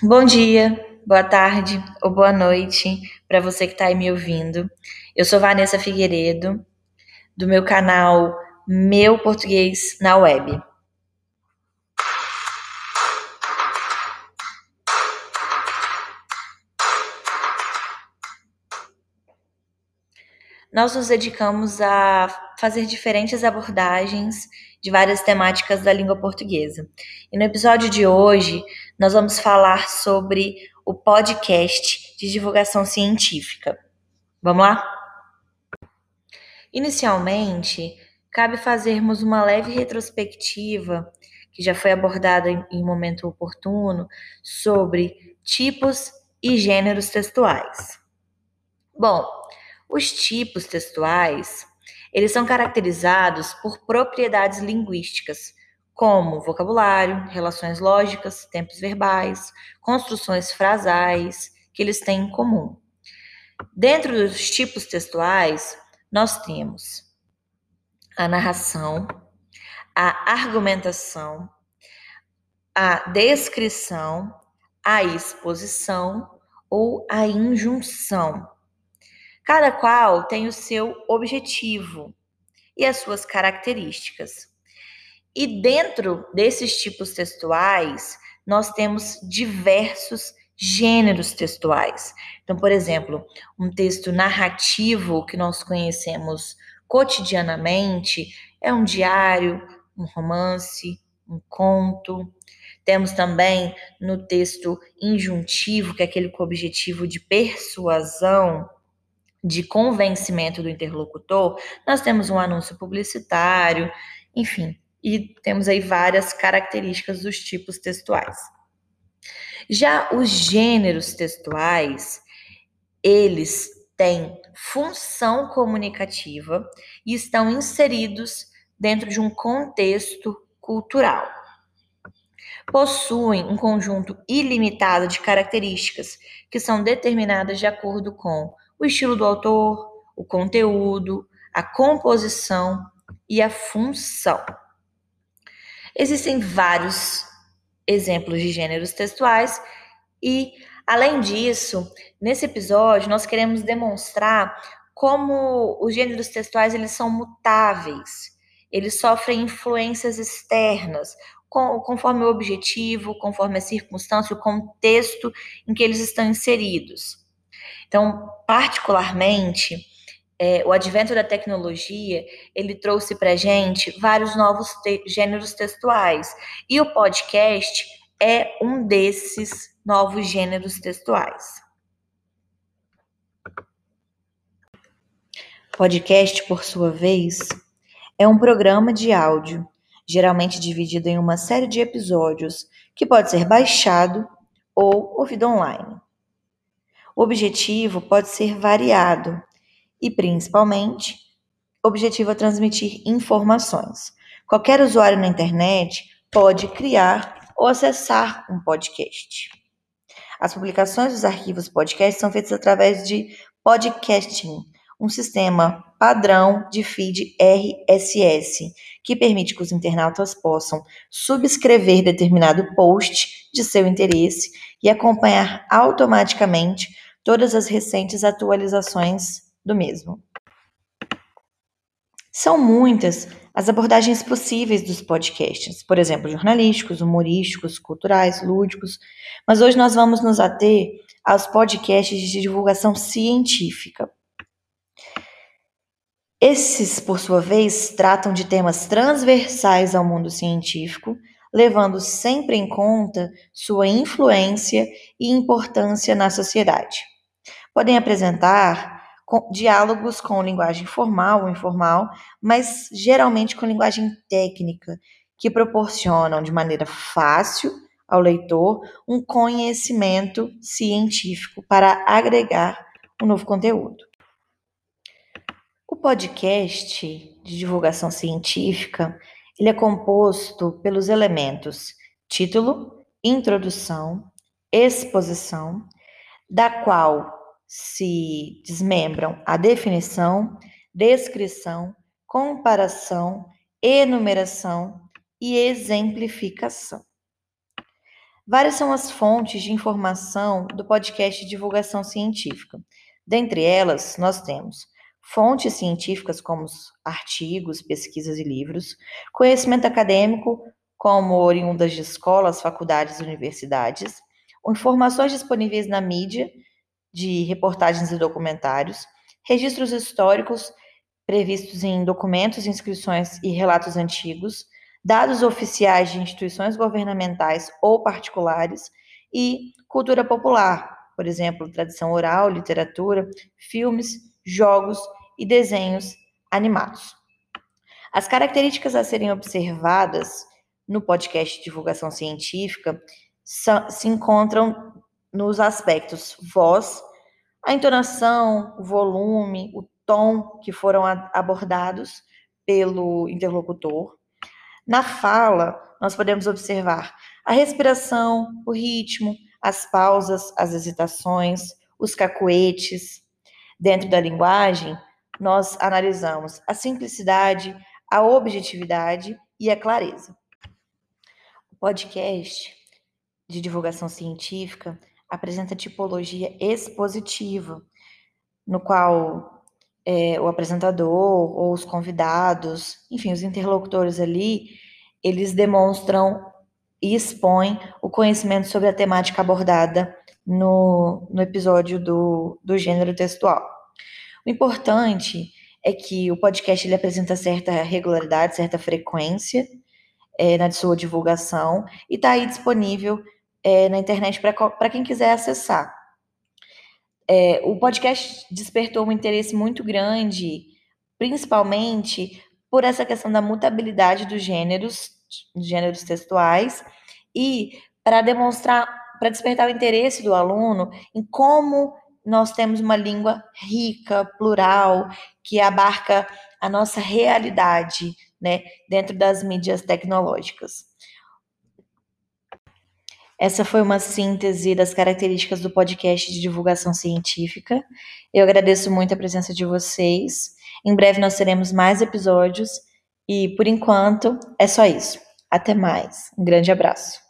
Bom dia, boa tarde ou boa noite para você que está aí me ouvindo. Eu sou Vanessa Figueiredo, do meu canal Meu Português na Web. Nós nos dedicamos a fazer diferentes abordagens de várias temáticas da língua portuguesa. E no episódio de hoje, nós vamos falar sobre o podcast de divulgação científica. Vamos lá? Inicialmente, cabe fazermos uma leve retrospectiva, que já foi abordada em, momento oportuno, sobre tipos e gêneros textuais. Bom, os tipos textuais eles são caracterizados por propriedades linguísticas, como vocabulário, relações lógicas, tempos verbais, construções frasais, que eles têm em comum. Dentro dos tipos textuais, nós temos a narração, a argumentação, a descrição, a exposição ou a injunção. Cada qual tem o seu objetivo e as suas características. E dentro desses tipos textuais, nós temos diversos gêneros textuais. Então, por exemplo, um texto narrativo que nós conhecemos cotidianamente é um diário, um romance, um conto. Temos também no texto injuntivo, que é aquele com objetivo de persuasão, de convencimento do interlocutor, nós temos um anúncio publicitário, enfim, e temos aí várias características dos tipos textuais. Já os gêneros textuais, eles têm função comunicativa e estão inseridos dentro de um contexto cultural. Possuem um conjunto ilimitado de características que são determinadas de acordo com o estilo do autor, o conteúdo, a composição e a função. Existem vários exemplos de gêneros textuais e, além disso, nesse episódio nós queremos demonstrar como os gêneros textuais eles são mutáveis. Eles sofrem influências externas, conforme o objetivo, conforme a circunstância, o contexto em que eles estão inseridos. Então, particularmente, é, o advento da tecnologia, ele trouxe para gente vários novos te gêneros textuais. E o podcast é um desses novos gêneros textuais. Podcast, por sua vez, é um programa de áudio, geralmente dividido em uma série de episódios, que pode ser baixado ou ouvido online. O objetivo pode ser variado e, principalmente, objetivo é transmitir informações. Qualquer usuário na internet pode criar ou acessar um podcast. As publicações dos arquivos podcast são feitas através de podcasting, um sistema padrão de feed RSS, que permite que os internautas possam subscrever determinado post de seu interesse e acompanhar automaticamente todas as recentes atualizações do mesmo. São muitas as abordagens possíveis dos podcasts, por exemplo, jornalísticos, humorísticos, culturais, lúdicos, mas hoje nós vamos nos ater aos podcasts de divulgação científica. Esses, por sua vez, tratam de temas transversais ao mundo científico, levando sempre em conta sua influência e importância na sociedade podem apresentar diálogos com linguagem formal ou informal, mas geralmente com linguagem técnica, que proporcionam de maneira fácil ao leitor um conhecimento científico para agregar um novo conteúdo. O podcast de divulgação científica ele é composto pelos elementos título, introdução, exposição, da qual se desmembram a definição, descrição, comparação, enumeração e exemplificação. Várias são as fontes de informação do podcast divulgação científica. Dentre elas, nós temos fontes científicas como artigos, pesquisas e livros, conhecimento acadêmico, como oriundas de escolas, faculdades e universidades, informações disponíveis na mídia, de reportagens e documentários, registros históricos previstos em documentos, inscrições e relatos antigos, dados oficiais de instituições governamentais ou particulares e cultura popular, por exemplo, tradição oral, literatura, filmes, jogos e desenhos animados. As características a serem observadas no podcast divulgação científica se encontram nos aspectos voz, a entonação, o volume, o tom que foram abordados pelo interlocutor. Na fala, nós podemos observar a respiração, o ritmo, as pausas, as hesitações, os cacuetes. Dentro da linguagem, nós analisamos a simplicidade, a objetividade e a clareza. O podcast de divulgação científica apresenta tipologia expositiva, no qual é, o apresentador ou os convidados, enfim, os interlocutores ali, eles demonstram e expõem o conhecimento sobre a temática abordada no, no episódio do, do gênero textual. O importante é que o podcast ele apresenta certa regularidade, certa frequência é, na sua divulgação e está aí disponível é, na internet para quem quiser acessar. É, o podcast despertou um interesse muito grande, principalmente por essa questão da mutabilidade dos gêneros, gêneros textuais, e para demonstrar, para despertar o interesse do aluno em como nós temos uma língua rica, plural, que abarca a nossa realidade, né, dentro das mídias tecnológicas. Essa foi uma síntese das características do podcast de divulgação científica. Eu agradeço muito a presença de vocês. Em breve nós teremos mais episódios e, por enquanto, é só isso. Até mais. Um grande abraço.